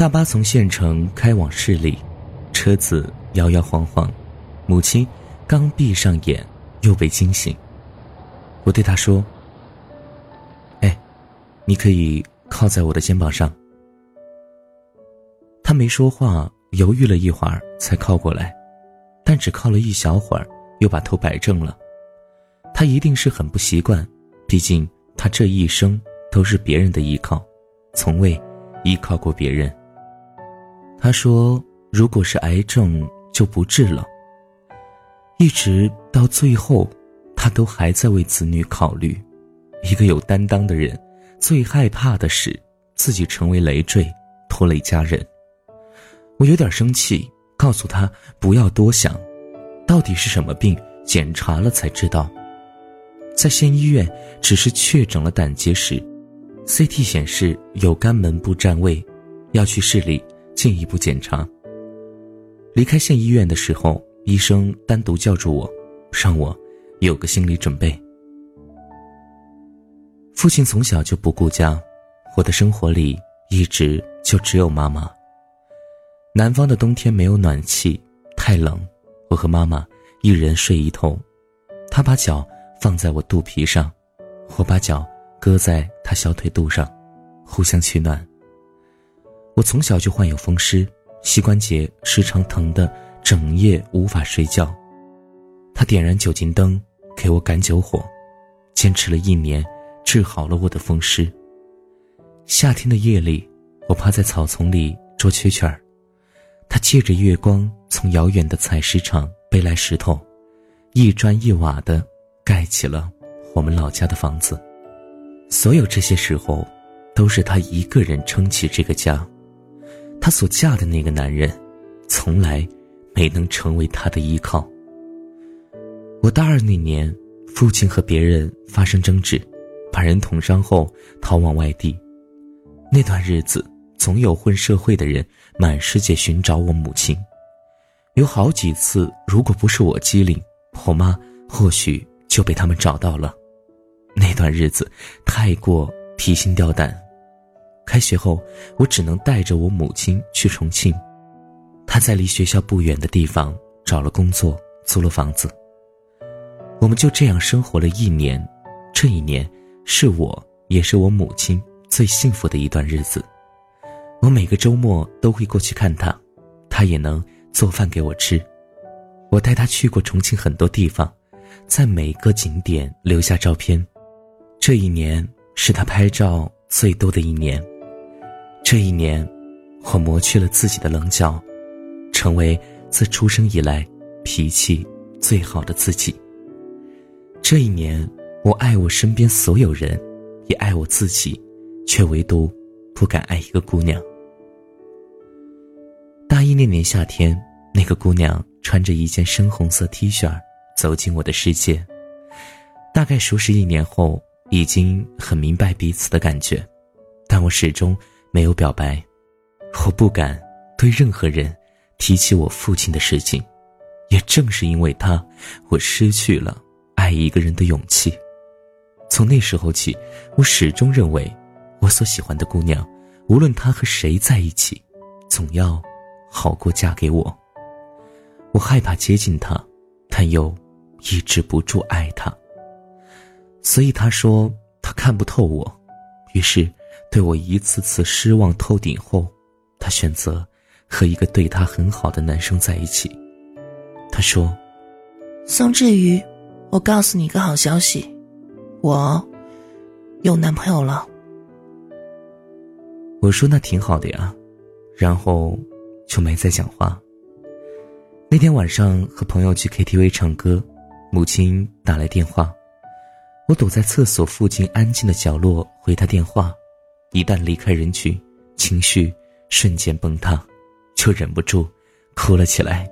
大巴从县城开往市里，车子摇摇晃晃，母亲刚闭上眼又被惊醒。我对她说：“哎，你可以靠在我的肩膀上。”她没说话，犹豫了一会儿才靠过来，但只靠了一小会儿，又把头摆正了。她一定是很不习惯，毕竟她这一生都是别人的依靠，从未依靠过别人。他说：“如果是癌症，就不治了。”一直到最后，他都还在为子女考虑。一个有担当的人，最害怕的是自己成为累赘，拖累家人。我有点生气，告诉他不要多想，到底是什么病，检查了才知道。在县医院，只是确诊了胆结石，CT 显示有肝门部占位，要去市里。进一步检查。离开县医院的时候，医生单独叫住我，让我有个心理准备。父亲从小就不顾家，我的生活里一直就只有妈妈。南方的冬天没有暖气，太冷，我和妈妈一人睡一头，她把脚放在我肚皮上，我把脚搁在她小腿肚上，互相取暖。我从小就患有风湿，膝关节时常疼得整夜无法睡觉。他点燃酒精灯给我赶酒火，坚持了一年，治好了我的风湿。夏天的夜里，我趴在草丛里捉蛐蛐儿，他借着月光从遥远的采石场背来石头，一砖一瓦的盖起了我们老家的房子。所有这些时候，都是他一个人撑起这个家。她所嫁的那个男人，从来没能成为她的依靠。我大二那年，父亲和别人发生争执，把人捅伤后逃往外地。那段日子，总有混社会的人满世界寻找我母亲。有好几次，如果不是我机灵，我妈或许就被他们找到了。那段日子太过提心吊胆。开学后，我只能带着我母亲去重庆。她在离学校不远的地方找了工作，租了房子。我们就这样生活了一年。这一年是我也是我母亲最幸福的一段日子。我每个周末都会过去看她，她也能做饭给我吃。我带她去过重庆很多地方，在每个景点留下照片。这一年是她拍照最多的一年。这一年，我磨去了自己的棱角，成为自出生以来脾气最好的自己。这一年，我爱我身边所有人，也爱我自己，却唯独不敢爱一个姑娘。大一那年夏天，那个姑娘穿着一件深红色 T 恤走进我的世界。大概熟识一年后，已经很明白彼此的感觉，但我始终。没有表白，我不敢对任何人提起我父亲的事情，也正是因为他，我失去了爱一个人的勇气。从那时候起，我始终认为，我所喜欢的姑娘，无论她和谁在一起，总要好过嫁给我。我害怕接近她，但又抑制不住爱她。所以他说他看不透我，于是。对我一次次失望透顶后，他选择和一个对他很好的男生在一起。他说：“宋志宇，我告诉你个好消息，我有男朋友了。”我说：“那挺好的呀。”然后就没再讲话。那天晚上和朋友去 KTV 唱歌，母亲打来电话，我躲在厕所附近安静的角落回她电话。一旦离开人群，情绪瞬间崩塌，就忍不住哭了起来。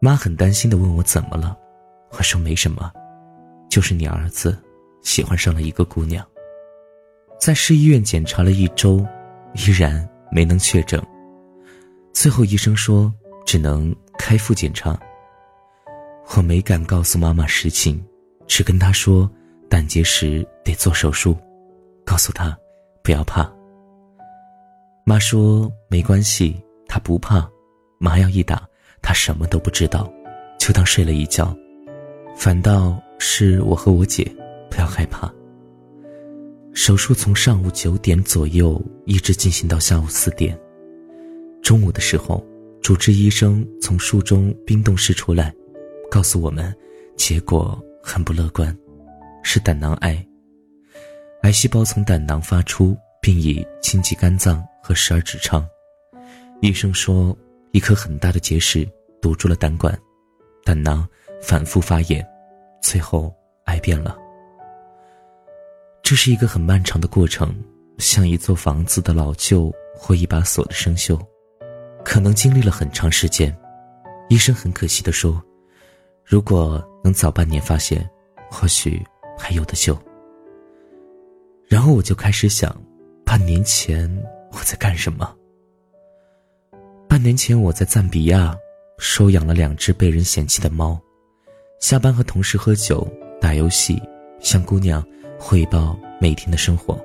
妈很担心的问我怎么了，我说没什么，就是你儿子喜欢上了一个姑娘。在市医院检查了一周，依然没能确诊。最后医生说只能开腹检查。我没敢告诉妈妈实情，只跟她说胆结石得做手术，告诉她。不要怕。妈说没关系，她不怕。麻药一打，她什么都不知道，就当睡了一觉。反倒是我和我姐，不要害怕。手术从上午九点左右一直进行到下午四点。中午的时候，主治医生从术中冰冻室出来，告诉我们，结果很不乐观，是胆囊癌。癌细胞从胆囊发出，并已侵及肝脏和十二指肠。医生说，一颗很大的结石堵住了胆管，胆囊反复发炎，最后癌变了。这是一个很漫长的过程，像一座房子的老旧或一把锁的生锈，可能经历了很长时间。医生很可惜地说：“如果能早半年发现，或许还有的救。”然后我就开始想，半年前我在干什么？半年前我在赞比亚收养了两只被人嫌弃的猫，下班和同事喝酒打游戏，向姑娘。汇报每天的生活，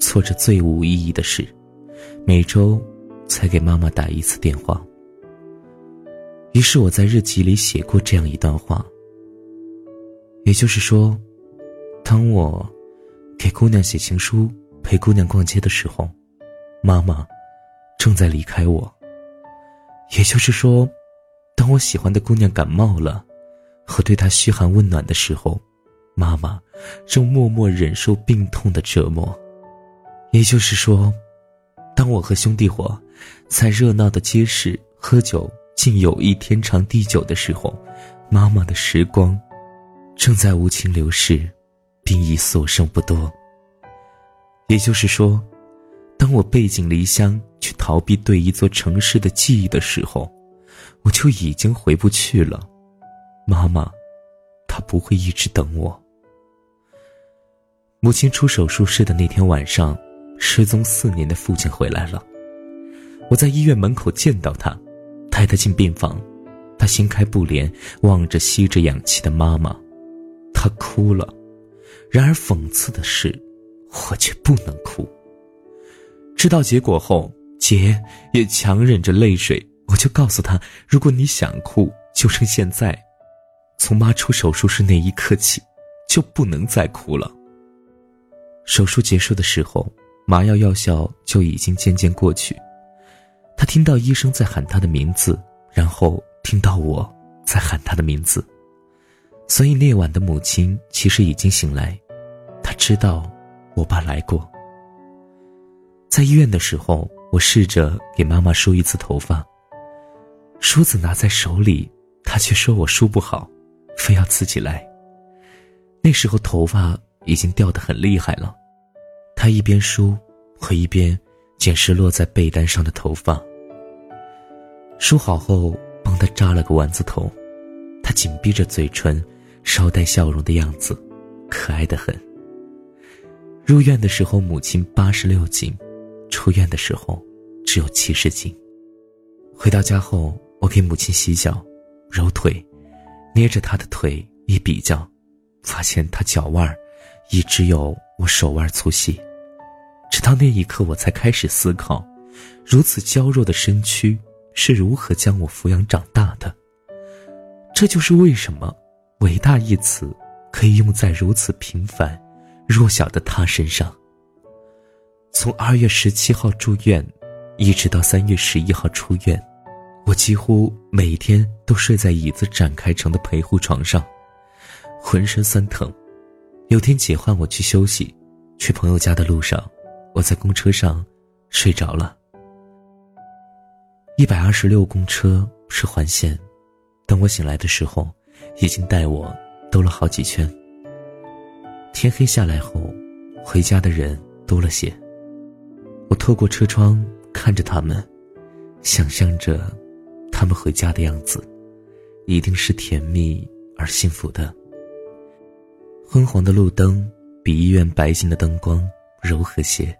做着最无意义的事，每周才给妈妈打一次电话。于是我在日记里写过这样一段话。也就是说，当我给姑娘写情书、陪姑娘逛街的时候，妈妈正在离开我。也就是说，当我喜欢的姑娘感冒了，和对她嘘寒问暖的时候。妈妈正默默忍受病痛的折磨，也就是说，当我和兄弟伙在热闹的街市喝酒，竟友谊天长地久的时候，妈妈的时光正在无情流逝，并已所剩不多。也就是说，当我背井离乡去逃避对一座城市的记忆的时候，我就已经回不去了。妈妈，她不会一直等我。母亲出手术室的那天晚上，失踪四年的父亲回来了。我在医院门口见到他，带他进病房。他掀开布帘，望着吸着氧气的妈妈，他哭了。然而讽刺的是，我却不能哭。知道结果后，姐也强忍着泪水。我就告诉他，如果你想哭，就趁现在。从妈出手术室那一刻起，就不能再哭了。手术结束的时候，麻药药效就已经渐渐过去。他听到医生在喊他的名字，然后听到我在喊他的名字，所以那晚的母亲其实已经醒来。知道我爸来过。在医院的时候，我试着给妈妈梳一次头发，梳子拿在手里，她却说我梳不好，非要自己来。那时候头发。已经掉得很厉害了，他一边梳，我一边捡拾落在被单上的头发。梳好后，帮他扎了个丸子头，他紧闭着嘴唇，稍带笑容的样子，可爱的很。入院的时候，母亲八十六斤，出院的时候只有七十斤。回到家后，我给母亲洗脚、揉腿，捏着她的腿一比较，发现她脚腕儿。已只有我手腕粗细，直到那一刻，我才开始思考：如此娇弱的身躯是如何将我抚养长大的。这就是为什么“伟大”一词可以用在如此平凡、弱小的他身上。从二月十七号住院，一直到三月十一号出院，我几乎每天都睡在椅子展开成的陪护床上，浑身酸疼。有天姐唤我去休息，去朋友家的路上，我在公车上睡着了。一百二十六公车是环线，等我醒来的时候，已经带我兜了好几圈。天黑下来后，回家的人多了些。我透过车窗看着他们，想象着他们回家的样子，一定是甜蜜而幸福的。昏黄的路灯比医院白净的灯光柔和些，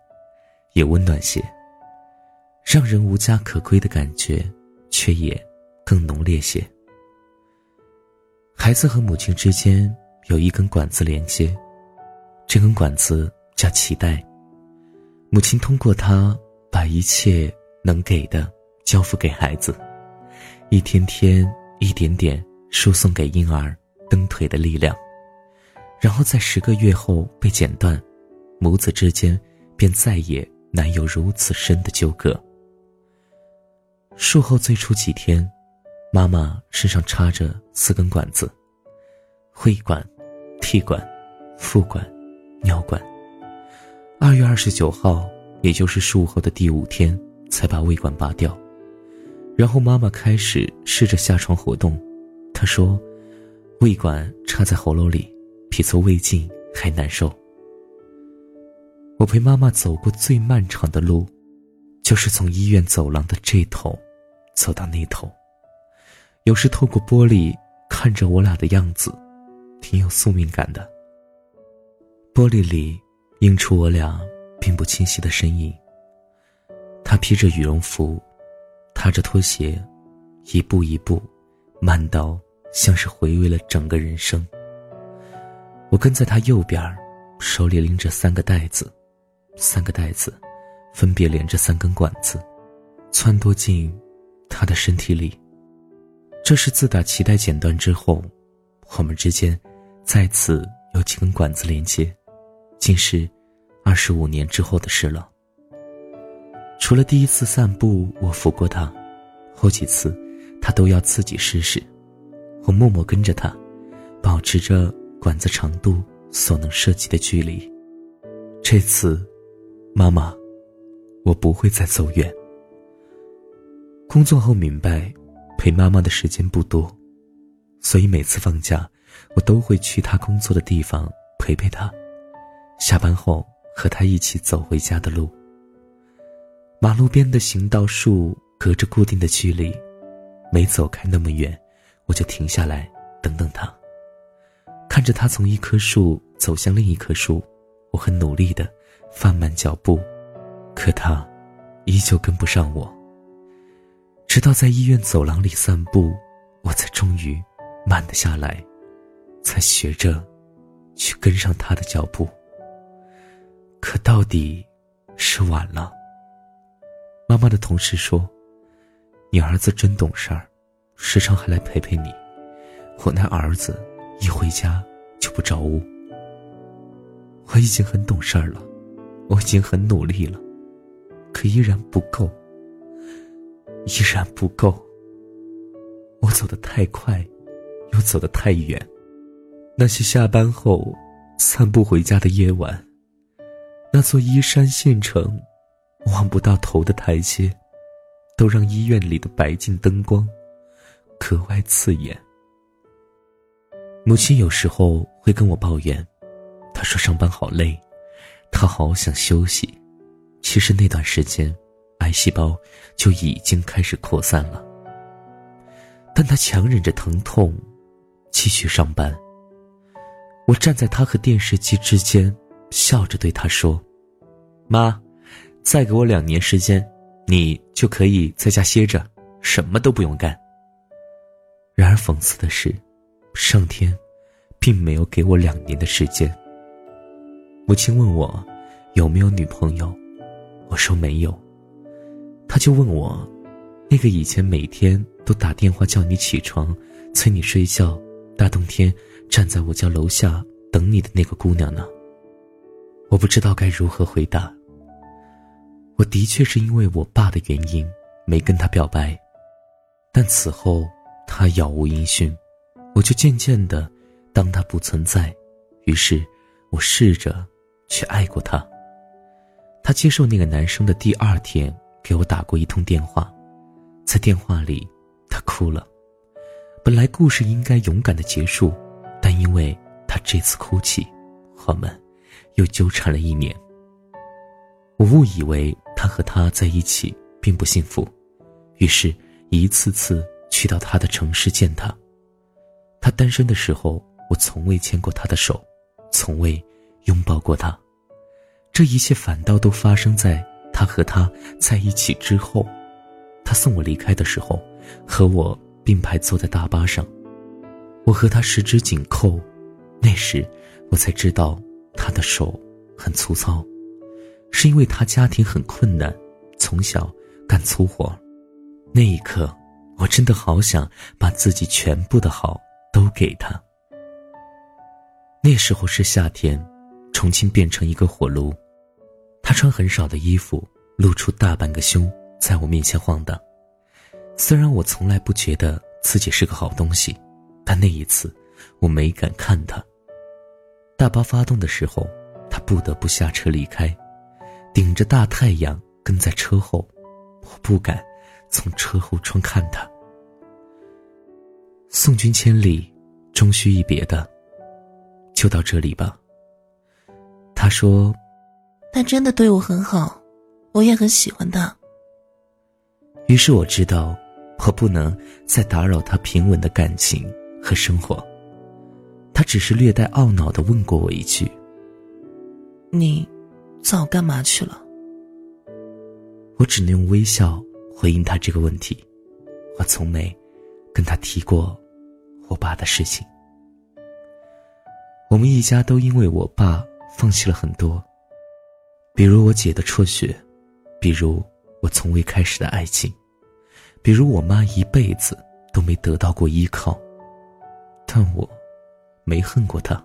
也温暖些，让人无家可归的感觉，却也更浓烈些。孩子和母亲之间有一根管子连接，这根管子叫脐带，母亲通过它把一切能给的交付给孩子，一天天、一点点输送给婴儿蹬腿的力量，然后在十个月后被剪断，母子之间便再也难有如此深的纠葛。术后最初几天，妈妈身上插着四根管子：会管、替管、腹管、尿管。二月二十九号。也就是术后的第五天，才把胃管拔掉，然后妈妈开始试着下床活动。她说：“胃管插在喉咙里，比做胃镜还难受。”我陪妈妈走过最漫长的路，就是从医院走廊的这头，走到那头。有时透过玻璃看着我俩的样子，挺有宿命感的。玻璃里映出我俩。并不清晰的身影。他披着羽绒服，踏着拖鞋，一步一步，慢到像是回味了整个人生。我跟在他右边，手里拎着三个袋子，三个袋子，分别连着三根管子，撺掇进他的身体里。这是自打脐带剪断之后，我们之间再次有几根管子连接，竟是。二十五年之后的事了。除了第一次散步，我扶过他，后几次，他都要自己试试。我默默跟着他，保持着管子长度所能涉及的距离。这次，妈妈，我不会再走远。工作后明白，陪妈妈的时间不多，所以每次放假，我都会去她工作的地方陪陪她。下班后。和他一起走回家的路。马路边的行道树隔着固定的距离，没走开那么远，我就停下来等等他。看着他从一棵树走向另一棵树，我很努力的放慢脚步，可他依旧跟不上我。直到在医院走廊里散步，我才终于慢了下来，才学着去跟上他的脚步。可到底是晚了。妈妈的同事说：“你儿子真懂事儿，时常还来陪陪你。我那儿子一回家就不着屋。我已经很懂事儿了，我已经很努力了，可依然不够，依然不够。我走得太快，又走得太远。那些下班后散步回家的夜晚。”那座依山县城，望不到头的台阶，都让医院里的白净灯光格外刺眼。母亲有时候会跟我抱怨，她说上班好累，她好想休息。其实那段时间，癌细胞就已经开始扩散了，但她强忍着疼痛，继续上班。我站在她和电视机之间。笑着对他说：“妈，再给我两年时间，你就可以在家歇着，什么都不用干。”然而讽刺的是，上天并没有给我两年的时间。母亲问我有没有女朋友，我说没有。他就问我，那个以前每天都打电话叫你起床、催你睡觉、大冬天站在我家楼下等你的那个姑娘呢？我不知道该如何回答。我的确是因为我爸的原因没跟他表白，但此后他杳无音讯，我就渐渐的当他不存在。于是，我试着去爱过他。他接受那个男生的第二天给我打过一通电话，在电话里他哭了。本来故事应该勇敢的结束，但因为他这次哭泣，我们。又纠缠了一年。我误以为他和他在一起并不幸福，于是一次次去到他的城市见他。他单身的时候，我从未牵过他的手，从未拥抱过他。这一切反倒都发生在他和他在一起之后。他送我离开的时候，和我并排坐在大巴上，我和他十指紧扣。那时，我才知道。他的手很粗糙，是因为他家庭很困难，从小干粗活。那一刻，我真的好想把自己全部的好都给他。那时候是夏天，重庆变成一个火炉，他穿很少的衣服，露出大半个胸，在我面前晃荡。虽然我从来不觉得自己是个好东西，但那一次，我没敢看他。大巴发动的时候，他不得不下车离开，顶着大太阳跟在车后，我不敢从车后窗看他。送君千里，终须一别的，就到这里吧。他说：“他真的对我很好，我也很喜欢他。”于是我知道。我不能再打扰他平稳的感情和生活。他只是略带懊恼的问过我一句：“你早干嘛去了？”我只能用微笑回应他这个问题。我从没跟他提过我爸的事情。我们一家都因为我爸放弃了很多，比如我姐的辍学，比如我从未开始的爱情。比如我妈一辈子都没得到过依靠，但我没恨过他。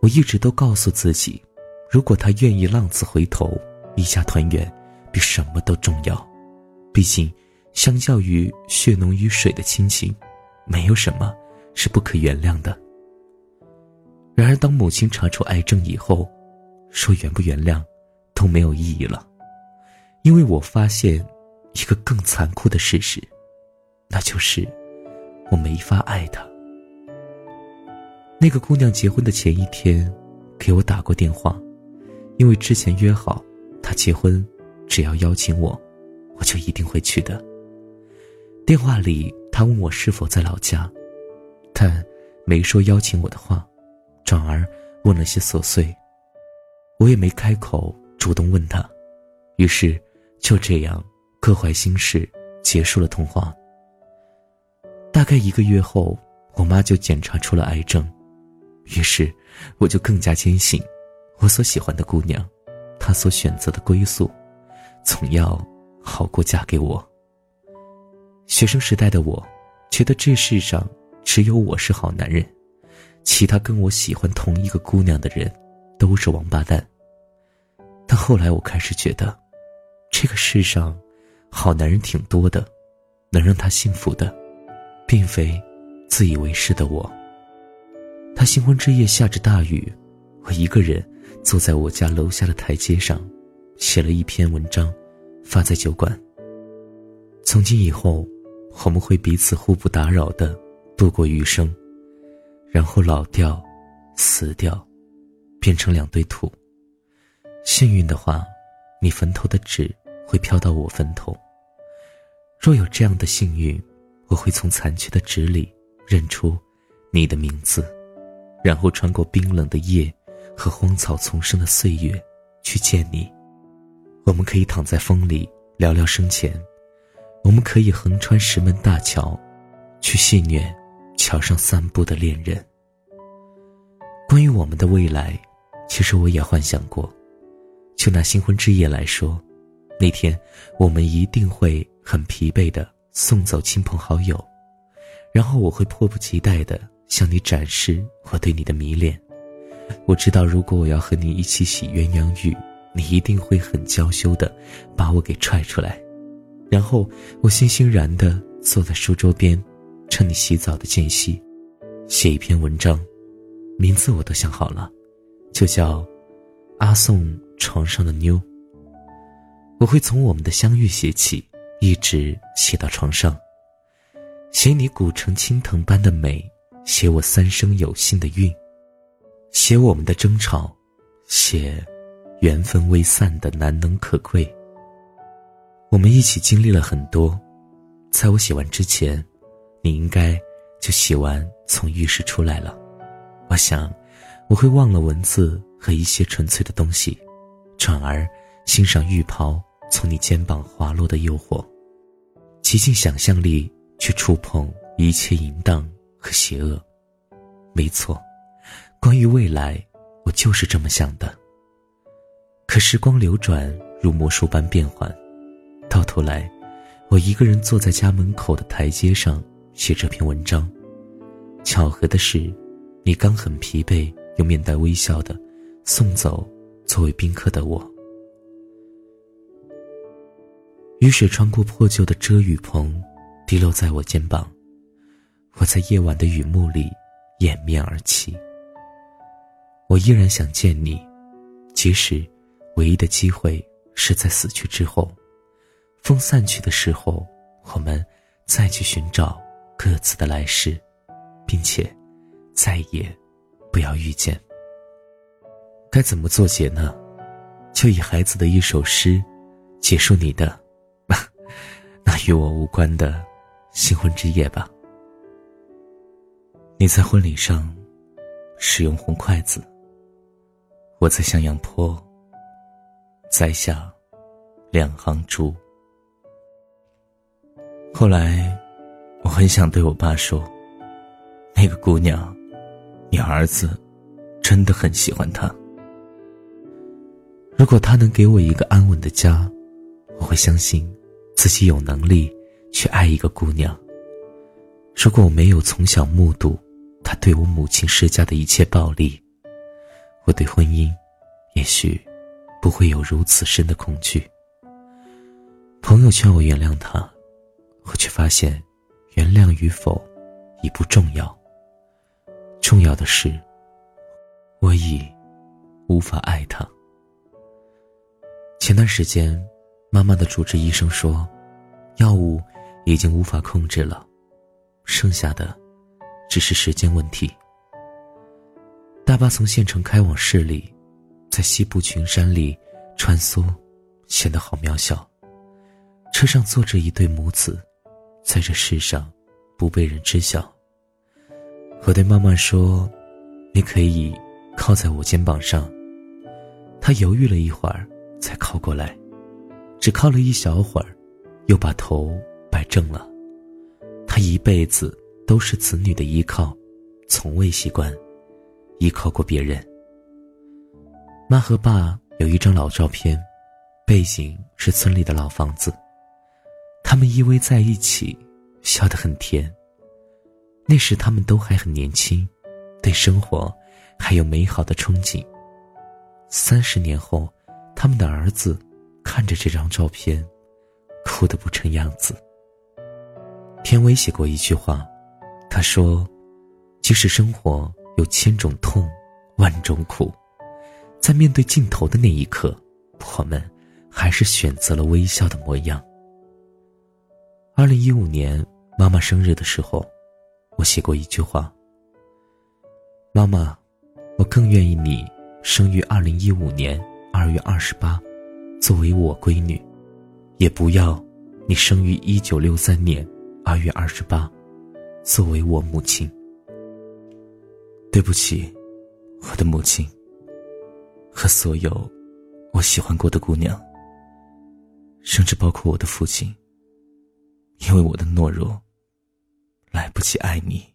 我一直都告诉自己，如果他愿意浪子回头，一家团圆比什么都重要。毕竟，相较于血浓于水的亲情，没有什么是不可原谅的。然而，当母亲查出癌症以后，说原不原谅都没有意义了，因为我发现。一个更残酷的事实，那就是我没法爱她。那个姑娘结婚的前一天，给我打过电话，因为之前约好，她结婚只要邀请我，我就一定会去的。电话里，她问我是否在老家，但没说邀请我的话，转而问了些琐碎。我也没开口主动问她，于是就这样。各怀心事，结束了通话。大概一个月后，我妈就检查出了癌症，于是我就更加坚信，我所喜欢的姑娘，她所选择的归宿，总要好过嫁给我。学生时代的我，觉得这世上只有我是好男人，其他跟我喜欢同一个姑娘的人，都是王八蛋。但后来我开始觉得，这个世上。好男人挺多的，能让他幸福的，并非自以为是的我。他新婚之夜下着大雨，我一个人坐在我家楼下的台阶上，写了一篇文章，发在酒馆。从今以后，我们会彼此互不打扰的度过余生，然后老掉，死掉，变成两堆土。幸运的话，你坟头的纸会飘到我坟头。若有这样的幸运，我会从残缺的纸里认出你的名字，然后穿过冰冷的夜和荒草丛生的岁月去见你。我们可以躺在风里聊聊生前，我们可以横穿石门大桥，去戏谑桥上散步的恋人。关于我们的未来，其实我也幻想过。就拿新婚之夜来说，那天我们一定会。很疲惫的送走亲朋好友，然后我会迫不及待的向你展示我对你的迷恋。我知道，如果我要和你一起洗鸳鸯浴，你一定会很娇羞的把我给踹出来。然后我欣欣然的坐在书桌边，趁你洗澡的间隙，写一篇文章，名字我都想好了，就叫《阿宋床上的妞》。我会从我们的相遇写起。一直写到床上，写你古城青藤般的美，写我三生有幸的运，写我们的争吵，写缘分未散的难能可贵。我们一起经历了很多，在我写完之前，你应该就写完从浴室出来了。我想，我会忘了文字和一些纯粹的东西，转而欣赏浴袍从你肩膀滑落的诱惑。极尽想象力去触碰一切淫荡和邪恶，没错。关于未来，我就是这么想的。可时光流转如魔术般变幻，到头来，我一个人坐在家门口的台阶上写这篇文章。巧合的是，你刚很疲惫又面带微笑的送走作为宾客的我。雨水穿过破旧的遮雨棚，滴落在我肩膀。我在夜晚的雨幕里掩面而泣。我依然想见你，即使唯一的机会是在死去之后，风散去的时候，我们再去寻找各自的来世，并且再也不要遇见。该怎么作结呢？就以孩子的一首诗结束你的 那与我无关的新婚之夜吧。你在婚礼上使用红筷子，我在向阳坡栽下两行珠。后来，我很想对我爸说：“那个姑娘，你儿子真的很喜欢她。如果他能给我一个安稳的家，我会相信自己有能力去爱一个姑娘。如果我没有从小目睹。”他对我母亲施加的一切暴力，我对婚姻，也许不会有如此深的恐惧。朋友劝我原谅他，我却发现，原谅与否已不重要。重要的是，我已无法爱他。前段时间，妈妈的主治医生说，药物已经无法控制了，剩下的。只是时间问题。大巴从县城开往市里，在西部群山里穿梭，显得好渺小。车上坐着一对母子，在这世上不被人知晓。我对妈妈说：“你可以靠在我肩膀上。”她犹豫了一会儿，才靠过来，只靠了一小会儿，又把头摆正了。她一辈子。都是子女的依靠，从未习惯依靠过别人。妈和爸有一张老照片，背景是村里的老房子，他们依偎在一起，笑得很甜。那时他们都还很年轻，对生活还有美好的憧憬。三十年后，他们的儿子看着这张照片，哭得不成样子。田伟写过一句话。他说：“即使生活有千种痛，万种苦，在面对镜头的那一刻，我们还是选择了微笑的模样。”二零一五年妈妈生日的时候，我写过一句话：“妈妈，我更愿意你生于二零一五年二月二十八，作为我闺女，也不要你生于一九六三年二月二十八。”作为我母亲，对不起，我的母亲和所有我喜欢过的姑娘，甚至包括我的父亲，因为我的懦弱，来不及爱你。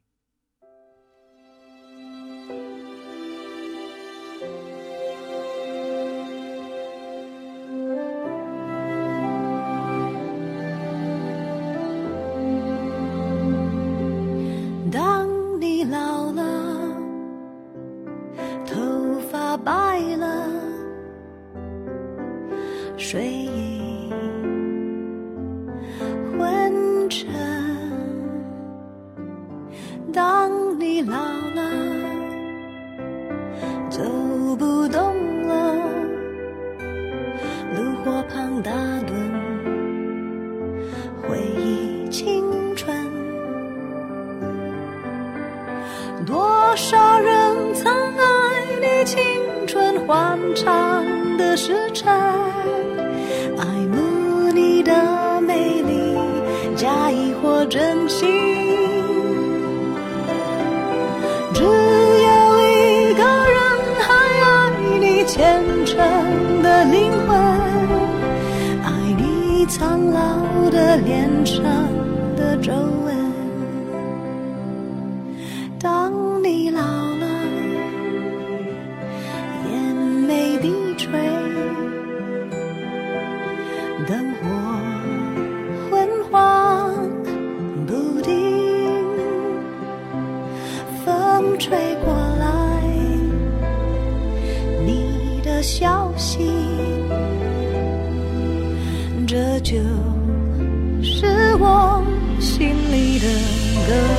真心，只有一个人还爱你虔诚的灵魂，爱你苍老的脸上的皱纹。的歌。